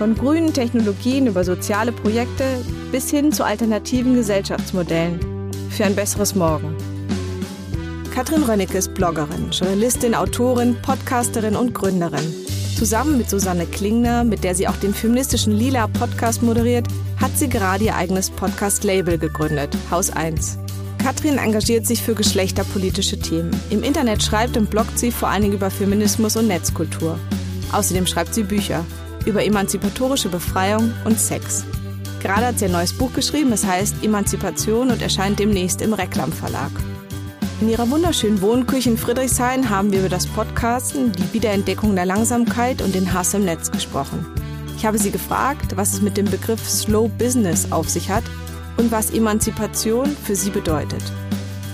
Von grünen Technologien über soziale Projekte bis hin zu alternativen Gesellschaftsmodellen für ein besseres Morgen. Katrin Rönnecke ist Bloggerin, Journalistin, Autorin, Podcasterin und Gründerin. Zusammen mit Susanne Klingner, mit der sie auch den feministischen Lila Podcast moderiert, hat sie gerade ihr eigenes Podcast-Label gegründet, Haus 1. Katrin engagiert sich für geschlechterpolitische Themen. Im Internet schreibt und bloggt sie vor allen Dingen über Feminismus und Netzkultur. Außerdem schreibt sie Bücher über emanzipatorische Befreiung und Sex. Gerade hat sie ein neues Buch geschrieben, es heißt Emanzipation und erscheint demnächst im Reklam Verlag. In ihrer wunderschönen Wohnküche in Friedrichshain haben wir über das Podcasten, die Wiederentdeckung der Langsamkeit und den Hass im Netz gesprochen. Ich habe sie gefragt, was es mit dem Begriff Slow Business auf sich hat und was Emanzipation für sie bedeutet.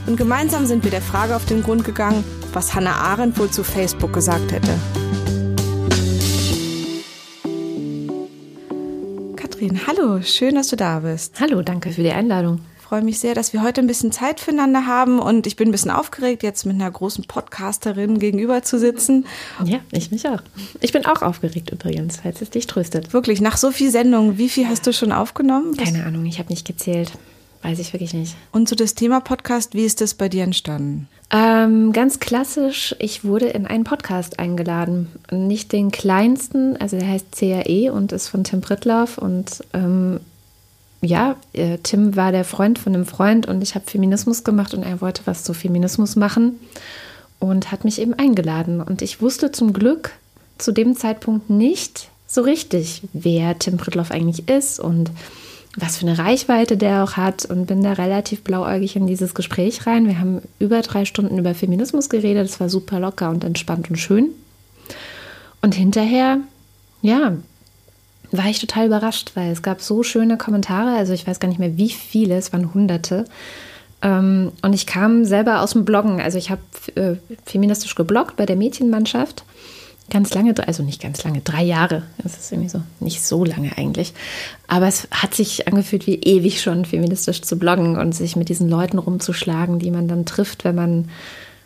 Und gemeinsam sind wir der Frage auf den Grund gegangen, was Hannah Arendt wohl zu Facebook gesagt hätte. Hallo, schön, dass du da bist. Hallo, danke für die Einladung. Ich freue mich sehr, dass wir heute ein bisschen Zeit füreinander haben und ich bin ein bisschen aufgeregt, jetzt mit einer großen Podcasterin gegenüber zu sitzen. Ja, ich mich auch. Ich bin auch aufgeregt übrigens, falls es dich tröstet. Wirklich, nach so viel Sendungen, wie viel hast du schon aufgenommen? Keine Ahnung, ich habe nicht gezählt. Weiß ich wirklich nicht. Und zu das Thema Podcast, wie ist das bei dir entstanden? Ähm, ganz klassisch, ich wurde in einen Podcast eingeladen. Nicht den kleinsten, also der heißt CAE und ist von Tim Prittlaff. Und ähm, ja, äh, Tim war der Freund von einem Freund und ich habe Feminismus gemacht und er wollte was zu Feminismus machen und hat mich eben eingeladen. Und ich wusste zum Glück zu dem Zeitpunkt nicht so richtig, wer Tim Prittlaff eigentlich ist und was für eine Reichweite der auch hat und bin da relativ blauäugig in dieses Gespräch rein. Wir haben über drei Stunden über Feminismus geredet. Es war super locker und entspannt und schön. Und hinterher, ja, war ich total überrascht, weil es gab so schöne Kommentare. Also ich weiß gar nicht mehr, wie viele, es waren hunderte. Ähm, und ich kam selber aus dem Bloggen. Also ich habe äh, feministisch gebloggt bei der Mädchenmannschaft ganz lange, also nicht ganz lange, drei Jahre. Das ist irgendwie so, nicht so lange eigentlich. Aber es hat sich angefühlt wie ewig schon feministisch zu bloggen und sich mit diesen Leuten rumzuschlagen, die man dann trifft, wenn man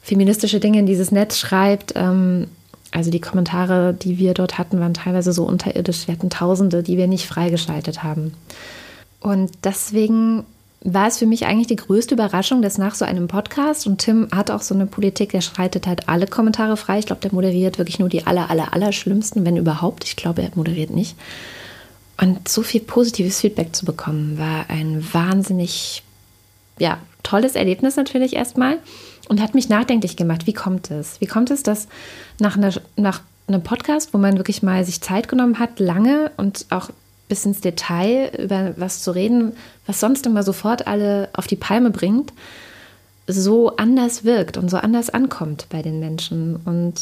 feministische Dinge in dieses Netz schreibt. Also die Kommentare, die wir dort hatten, waren teilweise so unterirdisch. Wir hatten Tausende, die wir nicht freigeschaltet haben. Und deswegen war es für mich eigentlich die größte Überraschung, dass nach so einem Podcast, und Tim hat auch so eine Politik, der schreitet halt alle Kommentare frei. Ich glaube, der moderiert wirklich nur die aller, aller, aller schlimmsten, wenn überhaupt. Ich glaube, er moderiert nicht. Und so viel positives Feedback zu bekommen, war ein wahnsinnig, ja, tolles Erlebnis natürlich erstmal und hat mich nachdenklich gemacht. Wie kommt es? Wie kommt es, dass nach, einer, nach einem Podcast, wo man wirklich mal sich Zeit genommen hat, lange und auch bis ins Detail über was zu reden, was sonst immer sofort alle auf die Palme bringt, so anders wirkt und so anders ankommt bei den Menschen. Und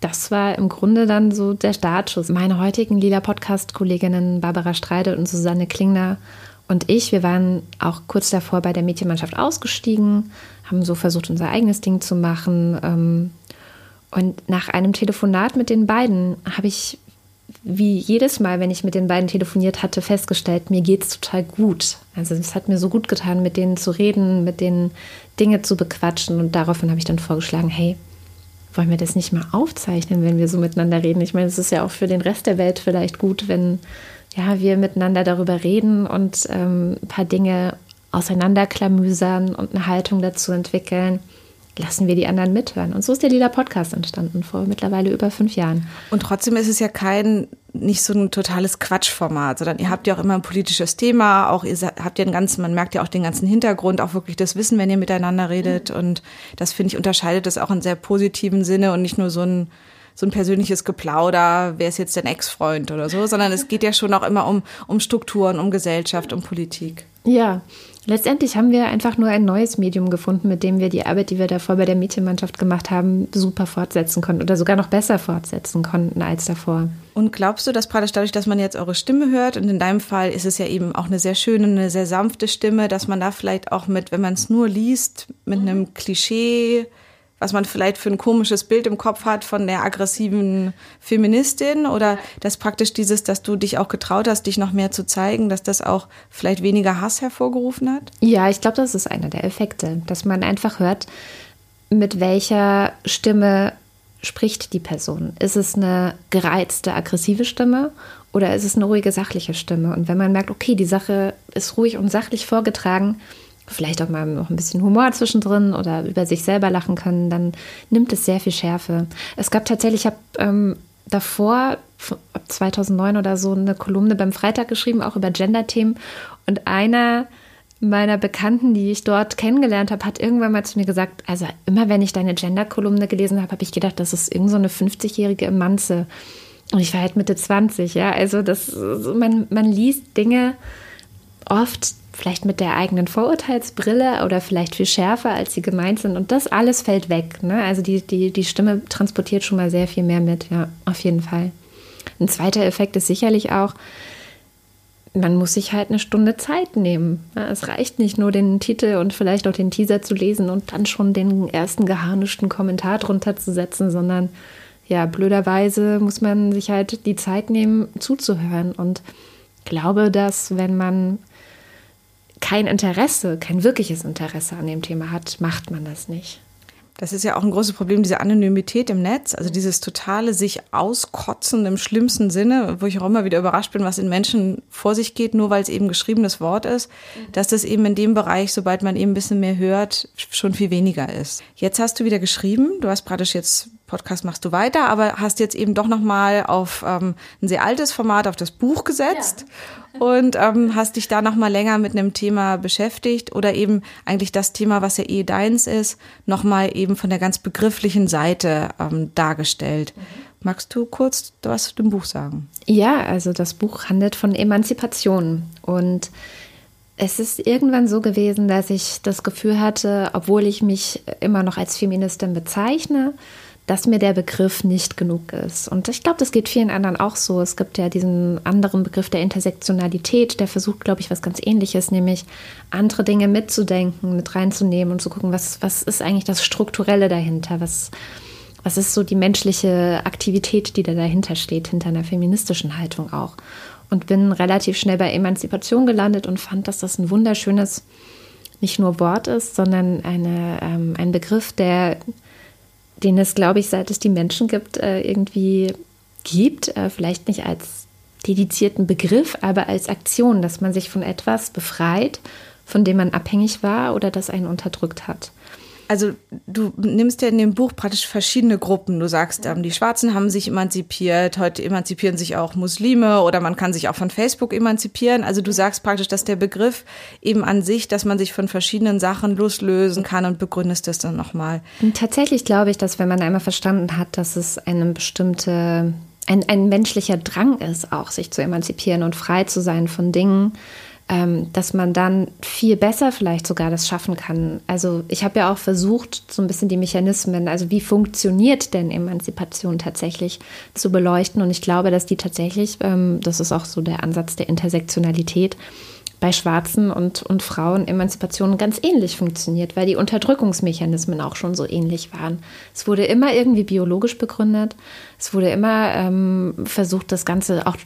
das war im Grunde dann so der Startschuss. Meine heutigen lila Podcast-Kolleginnen Barbara Streide und Susanne Klingner und ich, wir waren auch kurz davor bei der Mädchenmannschaft ausgestiegen, haben so versucht, unser eigenes Ding zu machen. ähm, Und nach einem Telefonat mit den beiden habe ich wie jedes Mal, wenn ich mit den beiden telefoniert hatte, festgestellt, mir geht es total gut. Also es hat mir so gut getan, mit denen zu reden, mit denen Dinge zu bequatschen. Und daraufhin habe ich dann vorgeschlagen, hey, wollen wir das nicht mal aufzeichnen, wenn wir so miteinander reden? Ich meine, es ist ja auch für den Rest der Welt vielleicht gut, wenn ja, wir miteinander darüber reden und ähm, ein paar Dinge auseinanderklamüsern und eine Haltung dazu entwickeln lassen wir die anderen mithören. Und so ist der Lila Podcast entstanden vor mittlerweile über fünf Jahren. Und trotzdem ist es ja kein, nicht so ein totales Quatschformat, sondern ihr habt ja auch immer ein politisches Thema, auch ihr habt ja einen ganzen, man merkt ja auch den ganzen Hintergrund, auch wirklich das Wissen, wenn ihr miteinander redet. Und das finde ich unterscheidet das auch in sehr positiven Sinne und nicht nur so ein, so ein persönliches Geplauder, wer ist jetzt dein Ex-Freund oder so, sondern es geht ja schon auch immer um, um Strukturen, um Gesellschaft, um Politik. Ja, Letztendlich haben wir einfach nur ein neues Medium gefunden, mit dem wir die Arbeit, die wir davor bei der Mädchenmannschaft gemacht haben, super fortsetzen konnten oder sogar noch besser fortsetzen konnten als davor. Und glaubst du, dass praktisch dadurch, dass man jetzt eure Stimme hört, und in deinem Fall ist es ja eben auch eine sehr schöne, eine sehr sanfte Stimme, dass man da vielleicht auch mit, wenn man es nur liest, mit einem Klischee was man vielleicht für ein komisches Bild im Kopf hat von der aggressiven Feministin oder dass praktisch dieses, dass du dich auch getraut hast, dich noch mehr zu zeigen, dass das auch vielleicht weniger Hass hervorgerufen hat? Ja, ich glaube, das ist einer der Effekte, dass man einfach hört, mit welcher Stimme spricht die Person. Ist es eine gereizte, aggressive Stimme oder ist es eine ruhige, sachliche Stimme? Und wenn man merkt, okay, die Sache ist ruhig und sachlich vorgetragen, vielleicht auch mal noch ein bisschen Humor zwischendrin oder über sich selber lachen können, dann nimmt es sehr viel Schärfe. Es gab tatsächlich, ich habe ähm, davor, 2009 oder so, eine Kolumne beim Freitag geschrieben, auch über Gender-Themen. Und einer meiner Bekannten, die ich dort kennengelernt habe, hat irgendwann mal zu mir gesagt, also immer wenn ich deine Gender-Kolumne gelesen habe, habe ich gedacht, das ist irgend so eine 50-jährige Manze. Und ich war halt Mitte 20, ja. Also das, man, man liest Dinge oft, vielleicht mit der eigenen Vorurteilsbrille oder vielleicht viel schärfer, als sie gemeint sind. Und das alles fällt weg. Ne? Also die, die, die Stimme transportiert schon mal sehr viel mehr mit, ja, auf jeden Fall. Ein zweiter Effekt ist sicherlich auch, man muss sich halt eine Stunde Zeit nehmen. Es reicht nicht nur den Titel und vielleicht auch den Teaser zu lesen und dann schon den ersten geharnischten Kommentar drunter zu setzen, sondern ja, blöderweise muss man sich halt die Zeit nehmen, zuzuhören. Und glaube, dass wenn man kein Interesse, kein wirkliches Interesse an dem Thema hat, macht man das nicht. Das ist ja auch ein großes Problem, diese Anonymität im Netz, also dieses totale sich auskotzen im schlimmsten Sinne, wo ich auch immer wieder überrascht bin, was in Menschen vor sich geht, nur weil es eben geschriebenes Wort ist, dass das eben in dem Bereich, sobald man eben ein bisschen mehr hört, schon viel weniger ist. Jetzt hast du wieder geschrieben, du hast praktisch jetzt Podcast machst du weiter, aber hast jetzt eben doch noch mal auf ähm, ein sehr altes Format, auf das Buch gesetzt ja. und ähm, hast dich da noch mal länger mit einem Thema beschäftigt oder eben eigentlich das Thema, was ja eh deins ist, noch mal eben von der ganz begrifflichen Seite ähm, dargestellt. Mhm. Magst du kurz was zu dem Buch sagen? Ja, also das Buch handelt von Emanzipation und es ist irgendwann so gewesen, dass ich das Gefühl hatte, obwohl ich mich immer noch als Feministin bezeichne, dass mir der Begriff nicht genug ist. Und ich glaube, das geht vielen anderen auch so. Es gibt ja diesen anderen Begriff der Intersektionalität, der versucht, glaube ich, was ganz ähnliches, nämlich andere Dinge mitzudenken, mit reinzunehmen und zu gucken, was, was ist eigentlich das Strukturelle dahinter, was, was ist so die menschliche Aktivität, die da dahinter steht, hinter einer feministischen Haltung auch. Und bin relativ schnell bei Emanzipation gelandet und fand, dass das ein wunderschönes, nicht nur Wort ist, sondern eine, ähm, ein Begriff, der den es, glaube ich, seit es die Menschen gibt, äh, irgendwie gibt. Äh, vielleicht nicht als dedizierten Begriff, aber als Aktion, dass man sich von etwas befreit, von dem man abhängig war oder das einen unterdrückt hat also du nimmst ja in dem Buch praktisch verschiedene Gruppen. Du sagst, ähm, die Schwarzen haben sich emanzipiert, heute emanzipieren sich auch Muslime oder man kann sich auch von Facebook emanzipieren. Also du sagst praktisch, dass der Begriff eben an sich, dass man sich von verschiedenen Sachen loslösen kann und begründest das dann nochmal. Tatsächlich glaube ich, dass wenn man einmal verstanden hat, dass es eine bestimmte, ein, ein menschlicher Drang ist, auch sich zu emanzipieren und frei zu sein von Dingen, ähm, dass man dann viel besser vielleicht sogar das schaffen kann. Also ich habe ja auch versucht, so ein bisschen die Mechanismen, also wie funktioniert denn Emanzipation tatsächlich zu beleuchten. Und ich glaube, dass die tatsächlich, ähm, das ist auch so der Ansatz der Intersektionalität, bei Schwarzen und, und Frauen Emanzipation ganz ähnlich funktioniert, weil die Unterdrückungsmechanismen auch schon so ähnlich waren. Es wurde immer irgendwie biologisch begründet. Es wurde immer ähm, versucht, das Ganze auch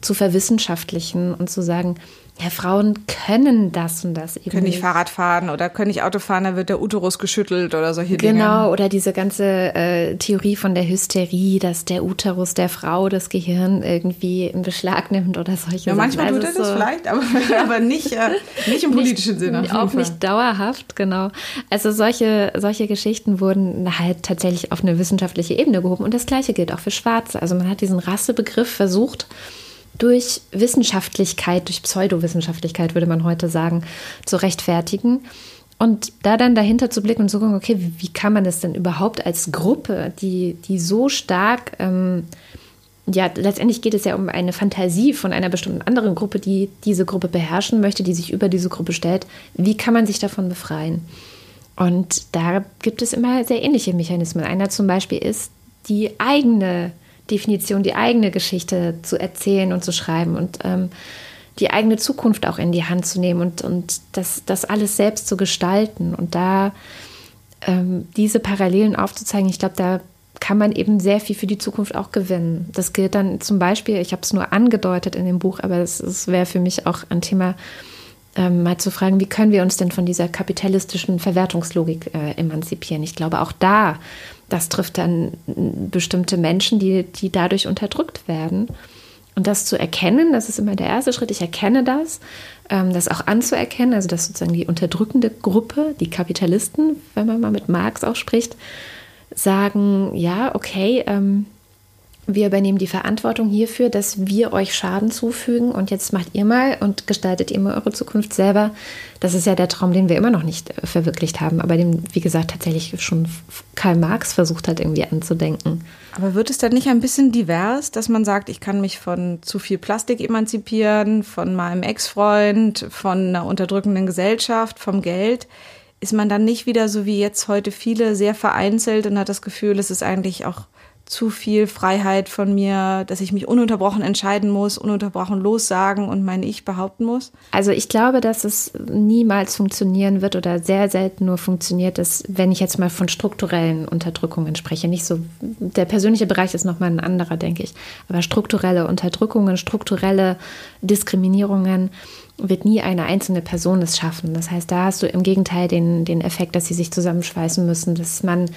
zu verwissenschaftlichen und zu sagen, ja, Frauen können das und das eben. Können nicht Fahrrad fahren oder können nicht Auto fahren, dann wird der Uterus geschüttelt oder solche genau, Dinge. Genau, oder diese ganze äh, Theorie von der Hysterie, dass der Uterus der Frau das Gehirn irgendwie in Beschlag nimmt oder solche ja, Manchmal also tut er das so vielleicht, aber, aber nicht, äh, nicht im politischen nicht, Sinne. Auch nicht dauerhaft, genau. Also solche, solche Geschichten wurden halt tatsächlich auf eine wissenschaftliche Ebene gehoben. Und das Gleiche gilt auch für Schwarze. Also man hat diesen Rassebegriff versucht, durch Wissenschaftlichkeit, durch Pseudowissenschaftlichkeit würde man heute sagen, zu rechtfertigen. Und da dann dahinter zu blicken und zu gucken, okay, wie, wie kann man das denn überhaupt als Gruppe, die, die so stark ähm, ja, letztendlich geht es ja um eine Fantasie von einer bestimmten anderen Gruppe, die diese Gruppe beherrschen möchte, die sich über diese Gruppe stellt. Wie kann man sich davon befreien? Und da gibt es immer sehr ähnliche Mechanismen. Einer zum Beispiel ist, die eigene Definition, die eigene Geschichte zu erzählen und zu schreiben und ähm, die eigene Zukunft auch in die Hand zu nehmen und, und das, das alles selbst zu gestalten. Und da ähm, diese Parallelen aufzuzeigen, ich glaube, da kann man eben sehr viel für die Zukunft auch gewinnen. Das gilt dann zum Beispiel, ich habe es nur angedeutet in dem Buch, aber es wäre für mich auch ein Thema, ähm, mal zu fragen, wie können wir uns denn von dieser kapitalistischen Verwertungslogik äh, emanzipieren? Ich glaube, auch da, das trifft dann bestimmte Menschen, die, die dadurch unterdrückt werden. Und das zu erkennen, das ist immer der erste Schritt. Ich erkenne das, ähm, das auch anzuerkennen, also dass sozusagen die unterdrückende Gruppe, die Kapitalisten, wenn man mal mit Marx auch spricht, sagen, ja, okay, ähm, wir übernehmen die Verantwortung hierfür, dass wir euch Schaden zufügen und jetzt macht ihr mal und gestaltet ihr mal eure Zukunft selber. Das ist ja der Traum, den wir immer noch nicht äh, verwirklicht haben, aber den, wie gesagt, tatsächlich schon Karl Marx versucht hat, irgendwie anzudenken. Aber wird es dann nicht ein bisschen divers, dass man sagt, ich kann mich von zu viel Plastik emanzipieren, von meinem Ex-Freund, von einer unterdrückenden Gesellschaft, vom Geld? Ist man dann nicht wieder so wie jetzt heute viele sehr vereinzelt und hat das Gefühl, es ist eigentlich auch zu viel Freiheit von mir, dass ich mich ununterbrochen entscheiden muss, ununterbrochen lossagen und mein Ich behaupten muss? Also ich glaube, dass es niemals funktionieren wird oder sehr selten nur funktioniert, dass, wenn ich jetzt mal von strukturellen Unterdrückungen spreche, nicht so, der persönliche Bereich ist nochmal ein anderer, denke ich, aber strukturelle Unterdrückungen, strukturelle Diskriminierungen, wird nie eine einzelne Person es schaffen. Das heißt, da hast du im Gegenteil den, den Effekt, dass sie sich zusammenschweißen müssen, dass man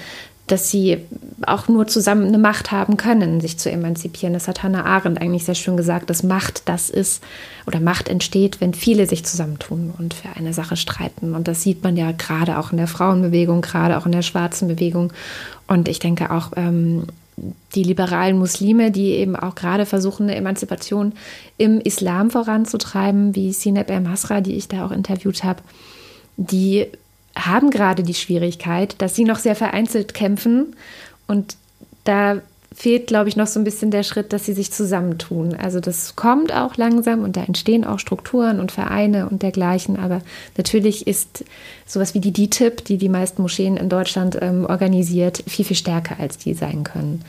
dass sie auch nur zusammen eine Macht haben können, sich zu emanzipieren. Das hat Hannah Arendt eigentlich sehr schön gesagt, dass Macht das ist oder Macht entsteht, wenn viele sich zusammentun und für eine Sache streiten. Und das sieht man ja gerade auch in der Frauenbewegung, gerade auch in der schwarzen Bewegung. Und ich denke auch, ähm, die liberalen Muslime, die eben auch gerade versuchen, eine Emanzipation im Islam voranzutreiben, wie Sineb El Masra, die ich da auch interviewt habe, die haben gerade die Schwierigkeit, dass sie noch sehr vereinzelt kämpfen und da fehlt, glaube ich, noch so ein bisschen der Schritt, dass sie sich zusammentun. Also das kommt auch langsam und da entstehen auch Strukturen und Vereine und dergleichen. Aber natürlich ist sowas wie die DITIB, die die meisten Moscheen in Deutschland ähm, organisiert, viel, viel stärker, als die sein können.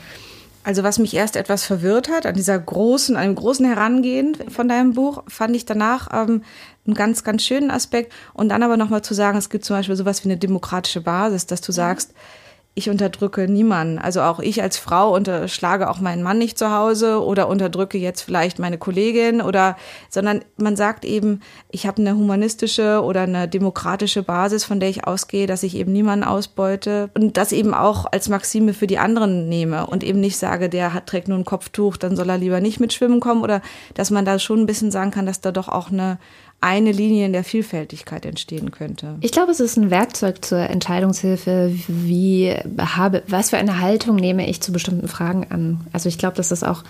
Also was mich erst etwas verwirrt hat an dieser großen, einem großen Herangehen von deinem Buch, fand ich danach ähm, einen ganz, ganz schönen Aspekt. Und dann aber nochmal zu sagen, es gibt zum Beispiel sowas wie eine demokratische Basis, dass du sagst, ich unterdrücke niemanden. Also auch ich als Frau unterschlage auch meinen Mann nicht zu Hause oder unterdrücke jetzt vielleicht meine Kollegin oder, sondern man sagt eben, ich habe eine humanistische oder eine demokratische Basis, von der ich ausgehe, dass ich eben niemanden ausbeute und das eben auch als Maxime für die anderen nehme und eben nicht sage, der hat, trägt nur ein Kopftuch, dann soll er lieber nicht mitschwimmen kommen oder dass man da schon ein bisschen sagen kann, dass da doch auch eine eine Linie in der Vielfältigkeit entstehen könnte. Ich glaube, es ist ein Werkzeug zur Entscheidungshilfe, wie habe, was für eine Haltung nehme ich zu bestimmten Fragen an. Also ich glaube, dass das auch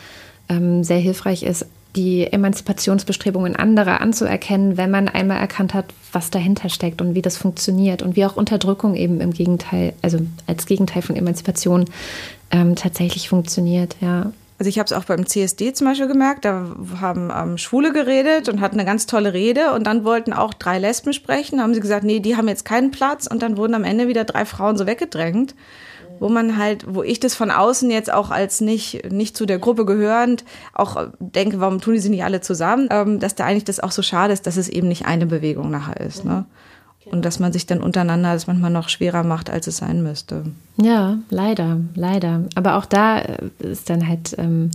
ähm, sehr hilfreich ist, die Emanzipationsbestrebungen anderer anzuerkennen, wenn man einmal erkannt hat, was dahinter steckt und wie das funktioniert und wie auch Unterdrückung eben im Gegenteil, also als Gegenteil von Emanzipation ähm, tatsächlich funktioniert, ja. Also ich habe es auch beim CSD zum Beispiel gemerkt, da haben ähm, Schwule geredet und hatten eine ganz tolle Rede und dann wollten auch drei Lesben sprechen, haben sie gesagt, nee, die haben jetzt keinen Platz und dann wurden am Ende wieder drei Frauen so weggedrängt, wo man halt, wo ich das von außen jetzt auch als nicht, nicht zu der Gruppe gehörend auch denke, warum tun die sie nicht alle zusammen, ähm, dass da eigentlich das auch so schade ist, dass es eben nicht eine Bewegung nachher ist. Ne? Und dass man sich dann untereinander das manchmal noch schwerer macht, als es sein müsste. Ja, leider, leider. Aber auch da äh, ist dann halt ähm,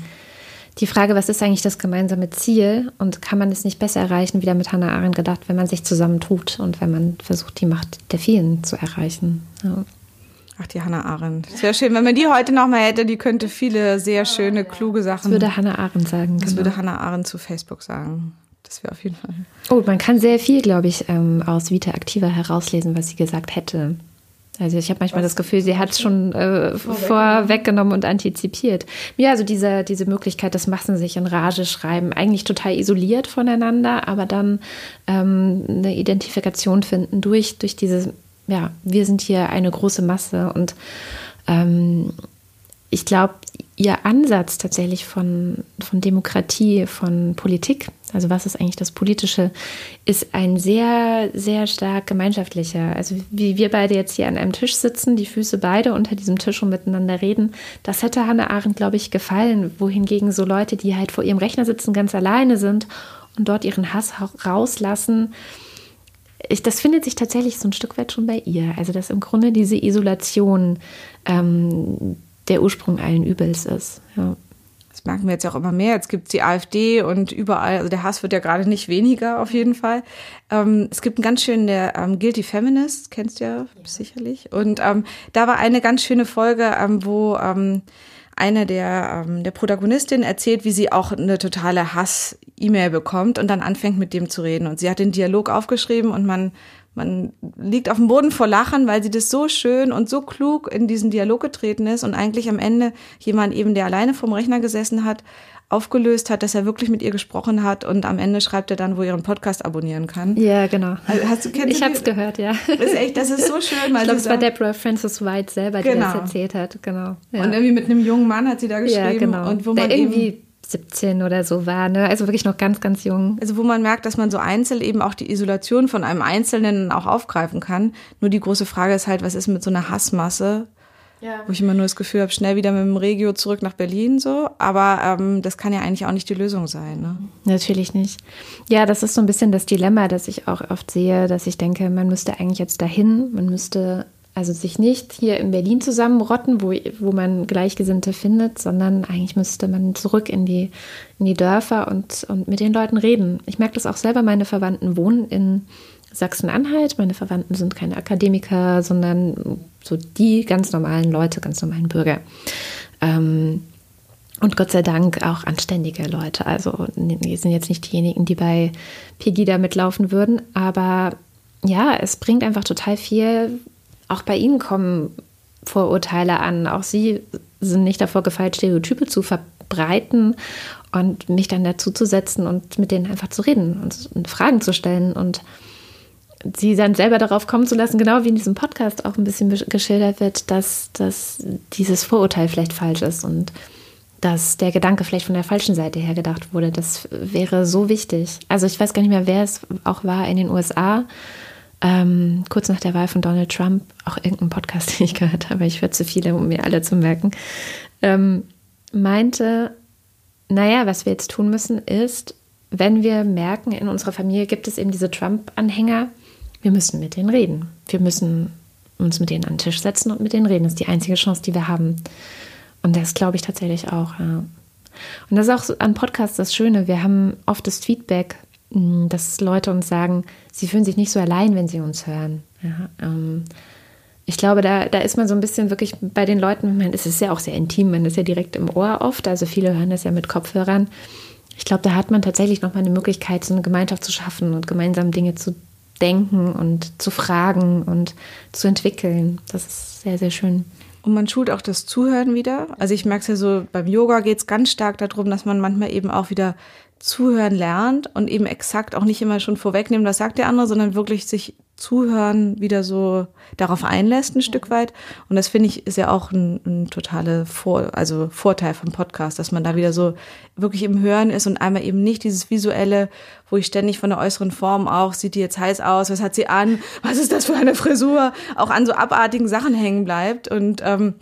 die Frage, was ist eigentlich das gemeinsame Ziel? Und kann man es nicht besser erreichen, wieder mit Hannah Arendt gedacht, wenn man sich zusammentut und wenn man versucht, die Macht der vielen zu erreichen? Ja. Ach, die Hannah Arendt. Sehr schön. Wenn man die heute noch mal hätte, die könnte viele sehr schöne, kluge Sachen. Das würde Hannah Arendt sagen. Das genau. würde Hannah Arendt zu Facebook sagen. Das wäre auf jeden Fall. Oh, man kann sehr viel, glaube ich, ähm, aus Vita Activa herauslesen, was sie gesagt hätte. Also ich habe manchmal was? das Gefühl, sie hat es schon äh, vorweggenommen und antizipiert. Ja, also diese, diese Möglichkeit, dass Massen sich in Rage schreiben, eigentlich total isoliert voneinander, aber dann ähm, eine Identifikation finden durch, durch diese, ja, wir sind hier eine große Masse und ähm, ich glaube, ihr Ansatz tatsächlich von, von Demokratie, von Politik, also was ist eigentlich das Politische, ist ein sehr, sehr stark gemeinschaftlicher. Also wie wir beide jetzt hier an einem Tisch sitzen, die Füße beide unter diesem Tisch und miteinander reden, das hätte Hannah Arendt, glaube ich, gefallen. Wohingegen so Leute, die halt vor ihrem Rechner sitzen, ganz alleine sind und dort ihren Hass rauslassen, ich, das findet sich tatsächlich so ein Stück weit schon bei ihr. Also dass im Grunde diese Isolation ähm, der Ursprung allen Übels ist. Ja. Merken wir jetzt auch immer mehr. Jetzt gibt es die AfD und überall, also der Hass wird ja gerade nicht weniger auf jeden Fall. Ähm, es gibt einen ganz schönen, der ähm, Guilty Feminist, kennst du ja, ja. sicherlich. Und ähm, da war eine ganz schöne Folge, ähm, wo ähm, eine der, ähm, der Protagonistin erzählt, wie sie auch eine totale Hass-E-Mail bekommt und dann anfängt mit dem zu reden. Und sie hat den Dialog aufgeschrieben und man man liegt auf dem Boden vor Lachen, weil sie das so schön und so klug in diesen Dialog getreten ist und eigentlich am Ende jemand eben, der alleine vorm Rechner gesessen hat, aufgelöst hat, dass er wirklich mit ihr gesprochen hat und am Ende schreibt er dann, wo er ihren Podcast abonnieren kann. Ja, genau. Also, hast du, ich habe es gehört, ja. Das ist echt, das ist so schön. Weil ich glaube, es war Deborah Francis White selber, die genau. das erzählt hat, genau. Ja. Und irgendwie mit einem jungen Mann hat sie da geschrieben. Ja, genau. Und wo man Der irgendwie 17 oder so war, ne? Also wirklich noch ganz, ganz jung. Also wo man merkt, dass man so einzeln eben auch die Isolation von einem Einzelnen auch aufgreifen kann. Nur die große Frage ist halt, was ist mit so einer Hassmasse? Ja. Wo ich immer nur das Gefühl habe, schnell wieder mit dem Regio zurück nach Berlin so. Aber ähm, das kann ja eigentlich auch nicht die Lösung sein. Ne? Natürlich nicht. Ja, das ist so ein bisschen das Dilemma, das ich auch oft sehe, dass ich denke, man müsste eigentlich jetzt dahin, man müsste also sich nicht hier in Berlin zusammenrotten, wo, wo man Gleichgesinnte findet, sondern eigentlich müsste man zurück in die, in die Dörfer und, und mit den Leuten reden. Ich merke das auch selber, meine Verwandten wohnen in Sachsen-Anhalt. Meine Verwandten sind keine Akademiker, sondern so die ganz normalen Leute, ganz normalen Bürger. Ähm, und Gott sei Dank auch anständige Leute. Also die sind jetzt nicht diejenigen, die bei Pegida mitlaufen würden, aber ja, es bringt einfach total viel auch bei Ihnen kommen Vorurteile an. Auch Sie sind nicht davor gefeit, Stereotype zu verbreiten und mich dann dazu zu setzen und mit denen einfach zu reden und, Fragen zu stellen und sie dann selber darauf kommen zu lassen, genau wie in diesem Podcast auch ein bisschen geschildert wird, dass, dass dieses Vorurteil vielleicht falsch ist und dass der Gedanke vielleicht von der falschen Seite her gedacht wurde. Das wäre so wichtig. Also ich weiß gar nicht mehr, wer es auch war in den USA ähm, kurz nach der Wahl von Donald Trump, auch irgendein Podcast, den ich gehört habe, ich höre zu viele, um mir alle zu merken, ähm, meinte, naja, was wir jetzt tun müssen, ist, wenn wir merken, in unserer Familie gibt es eben diese Trump-Anhänger, wir müssen mit denen reden. Wir müssen uns mit denen an den Tisch setzen und mit denen reden. Das ist die einzige Chance, die wir haben. Und das glaube ich tatsächlich auch. Ja. Und das ist auch an Podcasts das Schöne. Wir haben oft das Feedback, dass Leute uns sagen, sie fühlen sich nicht so allein, wenn sie uns hören. Ja, ähm, ich glaube, da, da ist man so ein bisschen wirklich bei den Leuten, man, es ist ja auch sehr intim, man ist ja direkt im Ohr oft, also viele hören das ja mit Kopfhörern. Ich glaube, da hat man tatsächlich nochmal eine Möglichkeit, so eine Gemeinschaft zu schaffen und gemeinsam Dinge zu denken und zu fragen und zu entwickeln. Das ist sehr, sehr schön. Und man schult auch das Zuhören wieder. Also ich merke es ja so, beim Yoga geht es ganz stark darum, dass man manchmal eben auch wieder Zuhören lernt und eben exakt auch nicht immer schon vorwegnehmen, was sagt der andere, sondern wirklich sich Zuhören wieder so darauf einlässt ein Stück weit. Und das finde ich ist ja auch ein, ein totaler Vor also Vorteil vom Podcast, dass man da wieder so wirklich im Hören ist und einmal eben nicht dieses visuelle, wo ich ständig von der äußeren Form auch, sieht die jetzt heiß aus, was hat sie an, was ist das für eine Frisur, auch an so abartigen Sachen hängen bleibt und ähm,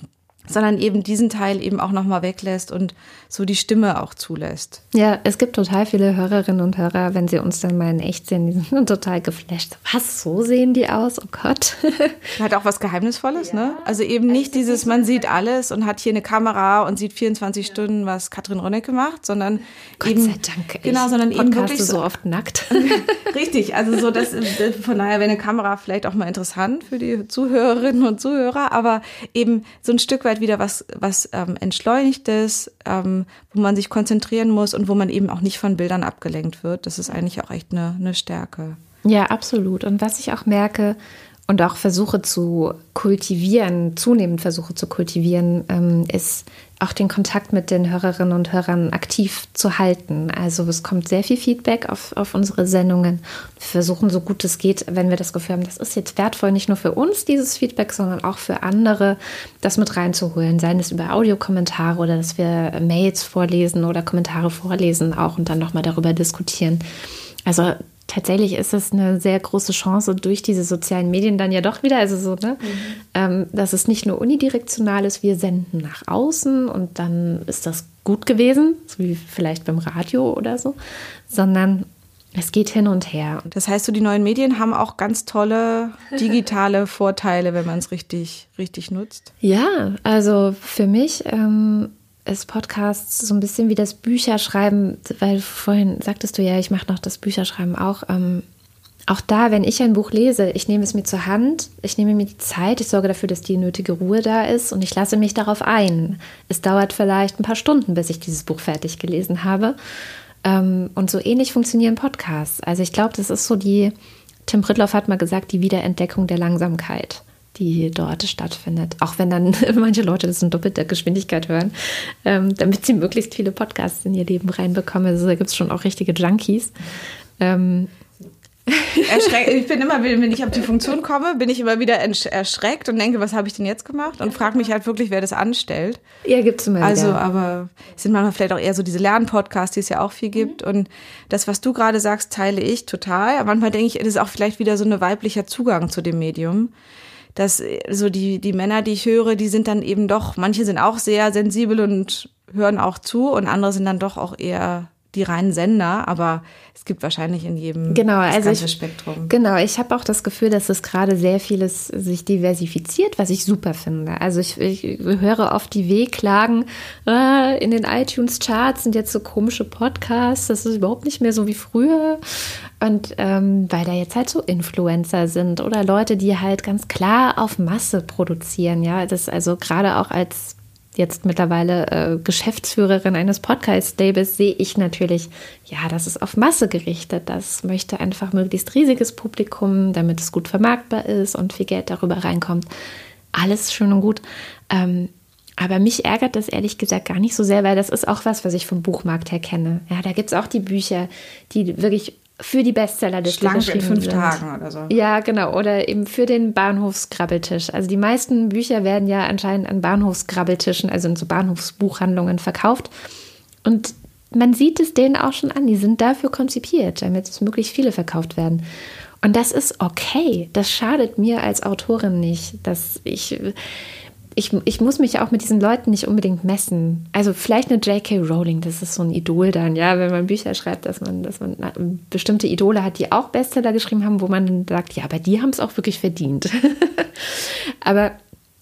sondern eben diesen Teil eben auch nochmal weglässt und so die Stimme auch zulässt. Ja, es gibt total viele Hörerinnen und Hörer, wenn sie uns dann mal in echt sehen, die sind total geflasht. Was, so sehen die aus? Oh Gott. hat auch was Geheimnisvolles, ne? ja. ne? Also eben nicht dieses, man sieht alles und hat hier eine Kamera und sieht 24 ja. Stunden, was Katrin Ronecke macht, sondern Gott eben. sei Dank. Genau, sondern eben wirklich so, so oft nackt. Richtig, also so, dass, von daher wäre eine Kamera vielleicht auch mal interessant für die Zuhörerinnen und Zuhörer, aber eben so ein Stück weit halt wieder was, was ähm, Entschleunigtes, ähm, wo man sich konzentrieren muss und wo man eben auch nicht von Bildern abgelenkt wird. Das ist eigentlich auch echt eine, eine Stärke. Ja, absolut. Und was ich auch merke, und auch versuche zu kultivieren, zunehmend versuche zu kultivieren, ähm, ist auch den Kontakt mit den Hörerinnen und Hörern aktiv zu halten. Also es kommt sehr viel Feedback auf, auf unsere Sendungen. Wir versuchen so gut es geht, wenn wir das Gefühl haben, das ist jetzt wertvoll, nicht nur für uns dieses Feedback, sondern auch für andere, das mit reinzuholen. Seien es über Audiokommentare oder dass wir Mails vorlesen oder Kommentare vorlesen auch und dann nochmal darüber diskutieren. Also tatsächlich ist es eine sehr große Chance durch diese sozialen Medien dann ja doch wieder, also so, ne, mhm. ähm, dass es nicht nur unidirektional ist, wir senden nach außen und dann ist das gut gewesen, so wie vielleicht beim Radio oder so, sondern es geht hin und her. Das heißt, so die neuen Medien haben auch ganz tolle digitale Vorteile, wenn man es richtig, richtig nutzt. Ja, also für mich ähm, ist Podcasts so ein bisschen wie das Bücherschreiben, weil vorhin sagtest du ja, ich mache noch das Bücherschreiben auch. Ähm, auch da, wenn ich ein Buch lese, ich nehme es mir zur Hand, ich nehme mir die Zeit, ich sorge dafür, dass die nötige Ruhe da ist und ich lasse mich darauf ein. Es dauert vielleicht ein paar Stunden, bis ich dieses Buch fertig gelesen habe. Ähm, und so ähnlich funktionieren Podcasts. Also ich glaube, das ist so die, Tim Pritloff hat mal gesagt, die Wiederentdeckung der Langsamkeit die dort stattfindet. Auch wenn dann manche Leute das in doppelter Geschwindigkeit hören, ähm, damit sie möglichst viele Podcasts in ihr Leben reinbekommen. Also da gibt es schon auch richtige Junkies. Ähm, ich bin immer, wenn ich auf die Funktion komme, bin ich immer wieder erschreckt und denke, was habe ich denn jetzt gemacht? Und frage mich halt wirklich, wer das anstellt. Ja, gibt es immer Also, wieder. aber es sind manchmal vielleicht auch eher so diese Lernpodcasts, die es ja auch viel gibt. Mhm. Und das, was du gerade sagst, teile ich total. Aber manchmal denke ich, es ist auch vielleicht wieder so ein weiblicher Zugang zu dem Medium dass äh, so die, die Männer, die ich höre, die sind dann eben doch, manche sind auch sehr sensibel und hören auch zu und andere sind dann doch auch eher die reinen Sender, aber es gibt wahrscheinlich in jedem genau, also ich, Spektrum. Genau, ich habe auch das Gefühl, dass es gerade sehr vieles sich diversifiziert, was ich super finde. Also ich, ich höre oft die Wehklagen, äh, in den iTunes-Charts sind jetzt so komische Podcasts, das ist überhaupt nicht mehr so wie früher. Und ähm, weil da jetzt halt so Influencer sind oder Leute, die halt ganz klar auf Masse produzieren, ja, das also gerade auch als jetzt mittlerweile äh, Geschäftsführerin eines Podcast-Labels, sehe ich natürlich, ja, das ist auf Masse gerichtet. Das möchte einfach möglichst riesiges Publikum, damit es gut vermarktbar ist und viel Geld darüber reinkommt. Alles schön und gut. Ähm, aber mich ärgert das ehrlich gesagt gar nicht so sehr, weil das ist auch was, was ich vom Buchmarkt her kenne. Ja, da gibt es auch die Bücher, die wirklich für die Bestseller des Schlank in fünf sind. Tagen oder so. Ja, genau. Oder eben für den Bahnhofsgrabbeltisch. Also die meisten Bücher werden ja anscheinend an Bahnhofsgrabbeltischen, also in so Bahnhofsbuchhandlungen verkauft. Und man sieht es denen auch schon an. Die sind dafür konzipiert, damit es möglichst viele verkauft werden. Und das ist okay. Das schadet mir als Autorin nicht, dass ich ich, ich muss mich auch mit diesen Leuten nicht unbedingt messen. Also vielleicht eine J.K. Rowling, das ist so ein Idol dann, ja, wenn man Bücher schreibt, dass man, dass man bestimmte Idole hat, die auch Bestseller geschrieben haben, wo man dann sagt, ja, aber die haben es auch wirklich verdient. aber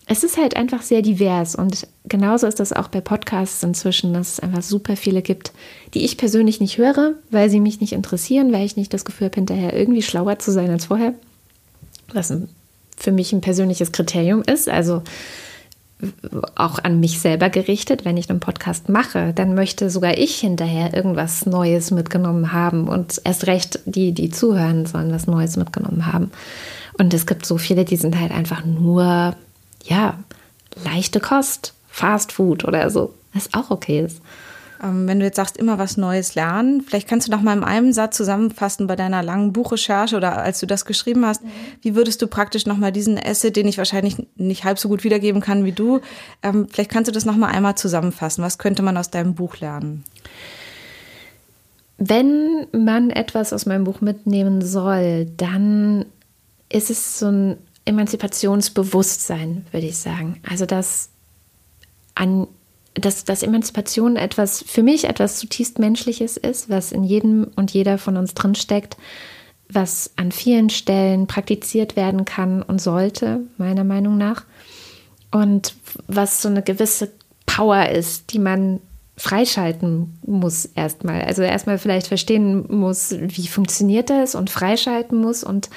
es ist halt einfach sehr divers und genauso ist das auch bei Podcasts inzwischen, dass es einfach super viele gibt, die ich persönlich nicht höre, weil sie mich nicht interessieren, weil ich nicht das Gefühl habe, hinterher irgendwie schlauer zu sein als vorher. Was für mich ein persönliches Kriterium ist. Also auch an mich selber gerichtet. Wenn ich einen Podcast mache, dann möchte sogar ich hinterher irgendwas Neues mitgenommen haben und erst recht die, die zuhören, sollen was Neues mitgenommen haben. Und es gibt so viele, die sind halt einfach nur, ja, leichte Kost, Fast Food oder so, was auch okay ist. Ähm, wenn du jetzt sagst, immer was Neues lernen, vielleicht kannst du noch mal in einem Satz zusammenfassen bei deiner langen Buchrecherche oder als du das geschrieben hast, mhm. wie würdest du praktisch noch mal diesen Essay, den ich wahrscheinlich nicht halb so gut wiedergeben kann wie du, ähm, vielleicht kannst du das noch mal einmal zusammenfassen. Was könnte man aus deinem Buch lernen? Wenn man etwas aus meinem Buch mitnehmen soll, dann ist es so ein Emanzipationsbewusstsein, würde ich sagen. Also dass an dass, dass Emanzipation etwas, für mich etwas zutiefst Menschliches ist, was in jedem und jeder von uns drinsteckt, was an vielen Stellen praktiziert werden kann und sollte, meiner Meinung nach. Und was so eine gewisse Power ist, die man freischalten muss erstmal. Also erstmal vielleicht verstehen muss, wie funktioniert das und freischalten muss. Und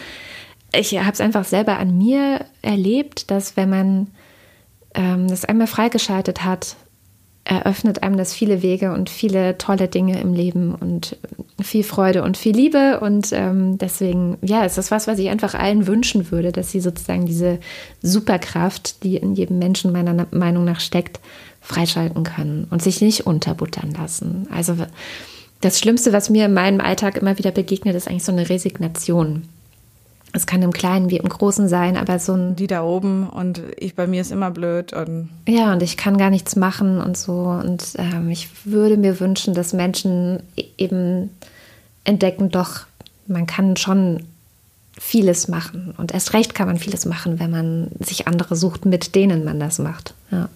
ich habe es einfach selber an mir erlebt, dass wenn man ähm, das einmal freigeschaltet hat, eröffnet einem das viele Wege und viele tolle Dinge im Leben und viel Freude und viel Liebe. Und ähm, deswegen, ja, ist das was, was ich einfach allen wünschen würde, dass sie sozusagen diese Superkraft, die in jedem Menschen meiner Meinung nach steckt, freischalten können und sich nicht unterbuttern lassen. Also das Schlimmste, was mir in meinem Alltag immer wieder begegnet, ist eigentlich so eine Resignation. Es kann im Kleinen wie im Großen sein, aber so ein. Die da oben und ich bei mir ist immer blöd und. Ja, und ich kann gar nichts machen und so. Und ähm, ich würde mir wünschen, dass Menschen e-, eben entdecken, doch, man kann schon vieles machen. Und erst recht kann man vieles machen, wenn man sich andere sucht, mit denen man das macht. Ja.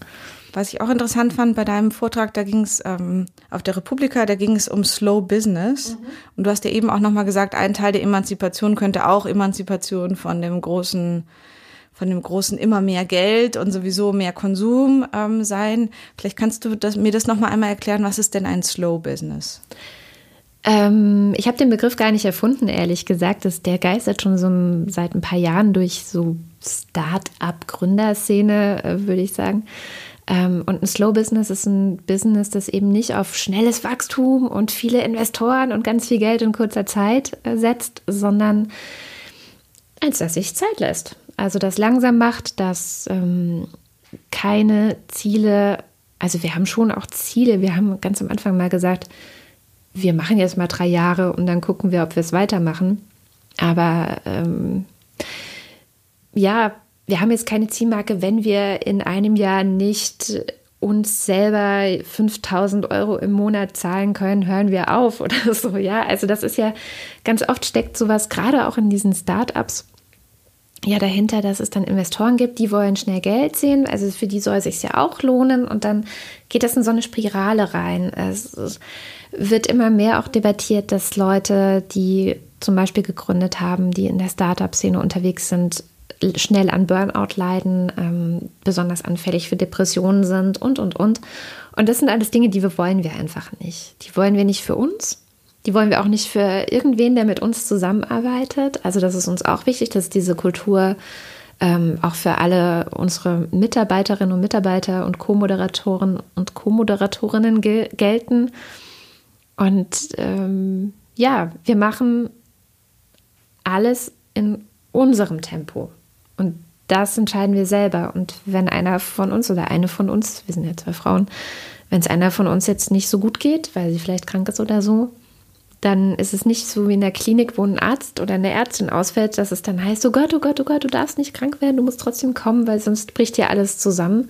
Was ich auch interessant fand bei deinem Vortrag, da ging es ähm, auf der Republika, da ging es um Slow Business. Mhm. Und du hast ja eben auch nochmal gesagt, ein Teil der Emanzipation könnte auch Emanzipation von dem großen, von dem großen immer mehr Geld und sowieso mehr Konsum ähm, sein. Vielleicht kannst du das, mir das nochmal einmal erklären, was ist denn ein Slow Business? Ähm, ich habe den Begriff gar nicht erfunden, ehrlich gesagt. Das, der geistert schon so seit ein paar Jahren durch so Start-up-Gründerszene, äh, würde ich sagen. Ähm, und ein Slow Business ist ein Business, das eben nicht auf schnelles Wachstum und viele Investoren und ganz viel Geld in kurzer Zeit äh, setzt, sondern als das sich Zeit lässt. Also das langsam macht, das ähm, keine Ziele, also wir haben schon auch Ziele. Wir haben ganz am Anfang mal gesagt, wir machen jetzt mal drei Jahre und dann gucken wir, ob wir es weitermachen. Aber ähm, ja, wir haben jetzt keine Zielmarke, wenn wir in einem Jahr nicht uns selber 5000 Euro im Monat zahlen können, hören wir auf oder so. Ja, also das ist ja ganz oft steckt sowas gerade auch in diesen Startups ja dahinter, dass es dann Investoren gibt, die wollen schnell Geld sehen. Also für die soll es sich ja auch lohnen und dann geht das in so eine Spirale rein. Es wird immer mehr auch debattiert, dass Leute, die zum Beispiel gegründet haben, die in der Startup-Szene unterwegs sind, schnell an Burnout leiden, ähm, besonders anfällig für Depressionen sind und, und, und. Und das sind alles Dinge, die wir wollen wir einfach nicht. Die wollen wir nicht für uns. Die wollen wir auch nicht für irgendwen, der mit uns zusammenarbeitet. Also das ist uns auch wichtig, dass diese Kultur ähm, auch für alle unsere Mitarbeiterinnen und Mitarbeiter und Co-Moderatoren und Co-Moderatorinnen gel gelten. Und ähm, ja, wir machen alles in unserem Tempo. Und das entscheiden wir selber. Und wenn einer von uns oder eine von uns, wir sind ja zwei Frauen, wenn es einer von uns jetzt nicht so gut geht, weil sie vielleicht krank ist oder so, dann ist es nicht so wie in der Klinik, wo ein Arzt oder eine Ärztin ausfällt, dass es dann heißt, oh Gott, oh Gott, oh Gott, du darfst nicht krank werden, du musst trotzdem kommen, weil sonst bricht dir alles zusammen.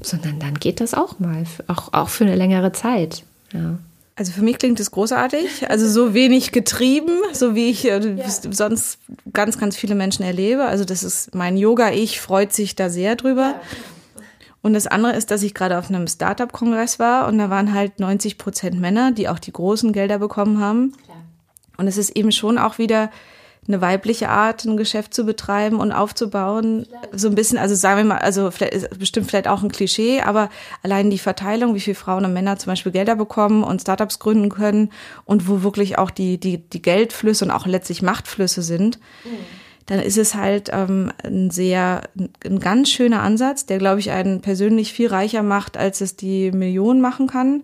Sondern dann geht das auch mal, auch, auch für eine längere Zeit. Ja. Also für mich klingt es großartig. Also so wenig getrieben, so wie ich äh, ja. sonst ganz, ganz viele Menschen erlebe. Also das ist mein Yoga-Ich freut sich da sehr drüber. Ja. Und das andere ist, dass ich gerade auf einem Startup-Kongress war und da waren halt 90 Prozent Männer, die auch die großen Gelder bekommen haben. Klar. Und es ist eben schon auch wieder eine weibliche Art, ein Geschäft zu betreiben und aufzubauen. So ein bisschen, also sagen wir mal, also vielleicht bestimmt vielleicht auch ein Klischee, aber allein die Verteilung, wie viele Frauen und Männer zum Beispiel Gelder bekommen und Startups gründen können und wo wirklich auch die, die, die Geldflüsse und auch letztlich Machtflüsse sind. Mhm. Dann ist es halt ähm, ein sehr, ein ganz schöner Ansatz, der, glaube ich, einen persönlich viel reicher macht, als es die Millionen machen kann. Mhm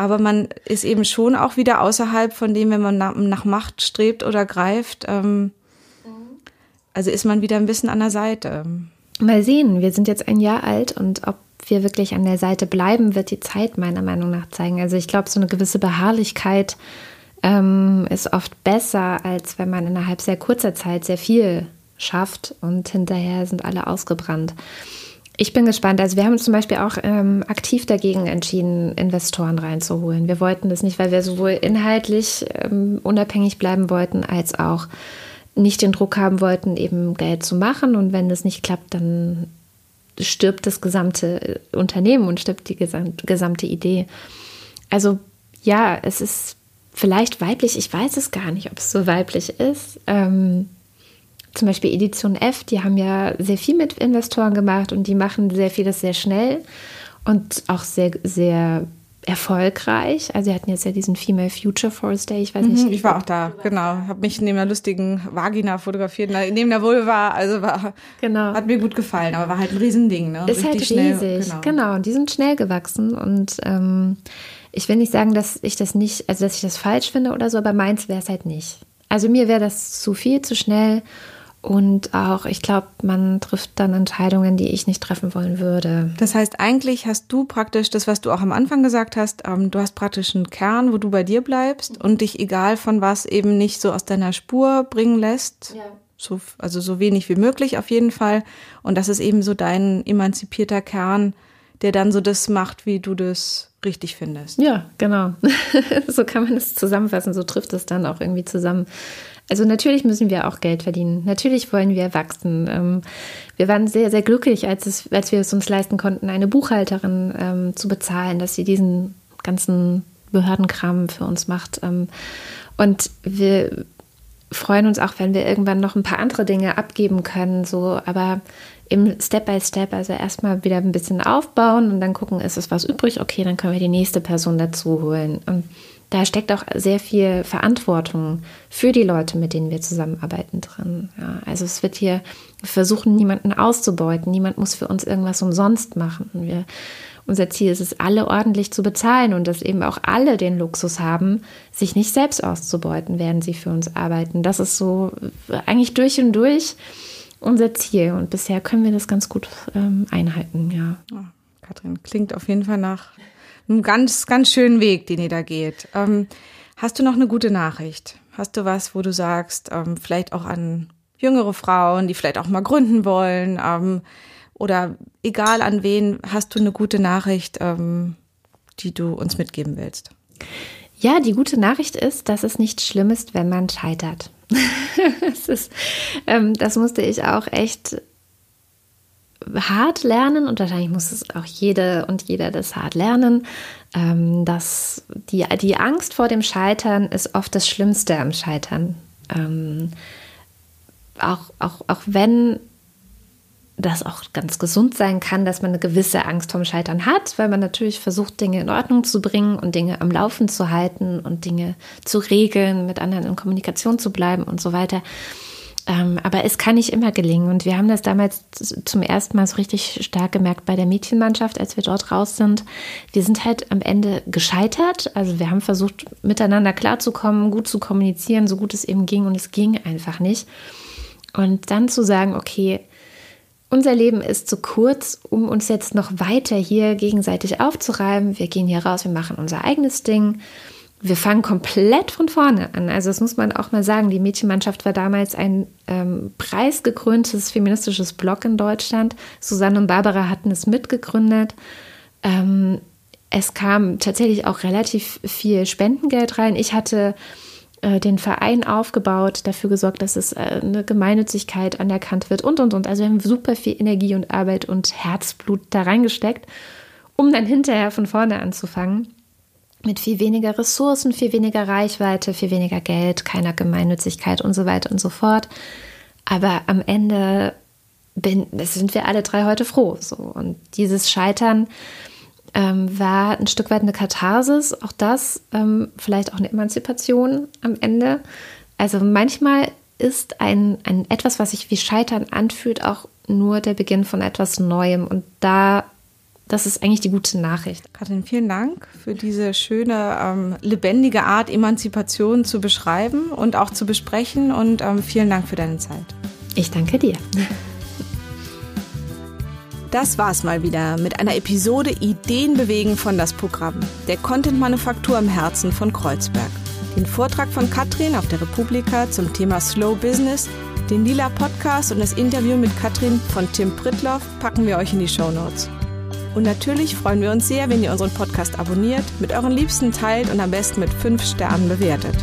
aber man ist eben schon auch wieder außerhalb von dem, wenn man nach, nach Macht strebt oder greift. Ähm, also ist man wieder ein bisschen an der Seite. Mal sehen, wir sind jetzt ein Jahr alt und ob wir wirklich an der Seite bleiben, wird die Zeit meiner Meinung nach zeigen. Also ich glaube, so eine gewisse Beharrlichkeit ähm, ist oft besser, als wenn man innerhalb sehr kurzer Zeit sehr viel schafft und hinterher sind alle ausgebrannt. Ich bin gespannt. Also wir haben uns zum Beispiel auch ähm, aktiv dagegen entschieden, Investoren reinzuholen. Wir wollten das nicht, weil wir sowohl inhaltlich ähm, unabhängig bleiben wollten, als auch nicht den Druck haben wollten, eben Geld zu machen. Und wenn das nicht klappt, dann stirbt das gesamte Unternehmen und stirbt die gesamte Idee. Also ja, es ist vielleicht weiblich. Ich weiß es gar nicht, ob es so weiblich ist. Ähm, zum Beispiel Edition F, die haben ja sehr viel mit Investoren gemacht und die machen sehr vieles sehr schnell und auch sehr, sehr erfolgreich. Also sie hatten jetzt ja diesen Female Future Force Day, ich weiß Mhm, nicht. ich war auch da, genau. Habe mich neben einer lustigen Vagina fotografiert, neben der Vulva. Also war, Genau. hat mir gut gefallen, aber war halt ein Riesending. Ne? ist halt Richtig schnell, riesig. genau. und die sind schnell gewachsen und ähm, ich will nicht sagen, dass ich das nicht, also dass ich das falsch finde oder so, aber meins wäre es halt nicht. Also mir wäre das zu viel, zu schnell und auch, ich glaube, man trifft dann Entscheidungen, die ich nicht treffen wollen würde. Das heißt, eigentlich hast du praktisch das, was du auch am Anfang gesagt hast, ähm, du hast praktisch einen Kern, wo du bei dir bleibst und dich egal von was eben nicht so aus deiner Spur bringen lässt. Ja. So, also so wenig wie möglich auf jeden Fall. Und das ist eben so dein emanzipierter Kern, der dann so das macht, wie du das richtig findest. Ja, genau. so kann man es zusammenfassen, so trifft es dann auch irgendwie zusammen. Also natürlich müssen wir auch Geld verdienen. Natürlich wollen wir wachsen. Ähm, wir waren sehr, sehr glücklich, als, es, als wir es uns leisten konnten, eine Buchhalterin ähm, zu bezahlen, dass sie diesen ganzen Behördenkram für uns macht. Ähm, und wir freuen uns auch, wenn wir irgendwann noch ein paar andere Dinge abgeben können. So, aber im Step by Step, also erstmal wieder ein bisschen aufbauen und dann gucken, ist es was übrig? Okay, dann können wir die nächste Person dazu holen. Und da steckt auch sehr viel Verantwortung für die Leute, mit denen wir zusammenarbeiten drin. Ja, also es wird hier, wir versuchen niemanden auszubeuten. Niemand muss für uns irgendwas umsonst machen. Wir, unser Ziel ist es, alle ordentlich zu bezahlen und dass eben auch alle den Luxus haben, sich nicht selbst auszubeuten, während sie für uns arbeiten. Das ist so eigentlich durch und durch unser Ziel. Und bisher können wir das ganz gut ähm, einhalten, ja. Oh, Katrin, klingt auf jeden Fall nach einem ganz, ganz schönen Weg, den ihr da geht. Ähm, hast du noch eine gute Nachricht? Hast du was, wo du sagst, ähm, vielleicht auch an jüngere Frauen, die vielleicht auch mal gründen wollen, ähm, oder egal an wen, hast du eine gute Nachricht, ähm, die du uns mitgeben willst? Ja, die gute Nachricht ist, dass es nicht schlimm ist, wenn man scheitert. das, ist, ähm, das musste ich auch echt hart lernen und wahrscheinlich muss es auch jede und jeder das hart lernen, ähm, dass die, die Angst vor dem Scheitern ist oft das Schlimmste am Scheitern. Ähm, auch, auch, auch wenn das auch ganz gesund sein kann, dass man eine gewisse Angst vorm Scheitern hat, weil man natürlich versucht, Dinge in Ordnung zu bringen und Dinge am Laufen zu halten und Dinge zu regeln, mit anderen in Kommunikation zu bleiben und so weiter. Ähm, aber es kann nicht immer gelingen. Und wir haben das damals zum ersten Mal so richtig stark gemerkt bei der Mädchenmannschaft, als wir dort raus sind. Wir sind halt am Ende gescheitert. Also wir haben versucht, miteinander klarzukommen, gut zu kommunizieren, so gut es eben ging. Und es ging einfach nicht. Und dann zu sagen, okay, unser Leben ist zu kurz, um uns jetzt noch weiter hier gegenseitig aufzureiben. Wir gehen hier raus, wir machen unser eigenes Ding. Wir fangen komplett von vorne an. Also das muss man auch mal sagen. Die Mädchenmannschaft war damals ein ähm, preisgekröntes feministisches Blog in Deutschland. Susanne und Barbara hatten es mitgegründet. Ähm, es kam tatsächlich auch relativ viel Spendengeld rein. Ich hatte den Verein aufgebaut, dafür gesorgt, dass es eine Gemeinnützigkeit anerkannt wird und, und, und. Also wir haben super viel Energie und Arbeit und Herzblut da reingesteckt, um dann hinterher von vorne anzufangen. Mit viel weniger Ressourcen, viel weniger Reichweite, viel weniger Geld, keiner Gemeinnützigkeit und so weiter und so fort. Aber am Ende bin, sind wir alle drei heute froh. So. Und dieses Scheitern ähm, war ein Stück weit eine Katharsis, auch das, ähm, vielleicht auch eine Emanzipation am Ende. Also manchmal ist ein, ein etwas, was sich wie Scheitern anfühlt, auch nur der Beginn von etwas Neuem. Und da, das ist eigentlich die gute Nachricht. Katrin, vielen Dank für diese schöne, ähm, lebendige Art, Emanzipation zu beschreiben und auch zu besprechen. Und ähm, vielen Dank für deine Zeit. Ich danke dir. Das war's mal wieder mit einer Episode Ideen bewegen von das Programm, der Content-Manufaktur im Herzen von Kreuzberg. Den Vortrag von Katrin auf der Republika zum Thema Slow Business, den Lila Podcast und das Interview mit Katrin von Tim Prittloff packen wir euch in die Show Notes. Und natürlich freuen wir uns sehr, wenn ihr unseren Podcast abonniert, mit euren Liebsten teilt und am besten mit 5 Sternen bewertet.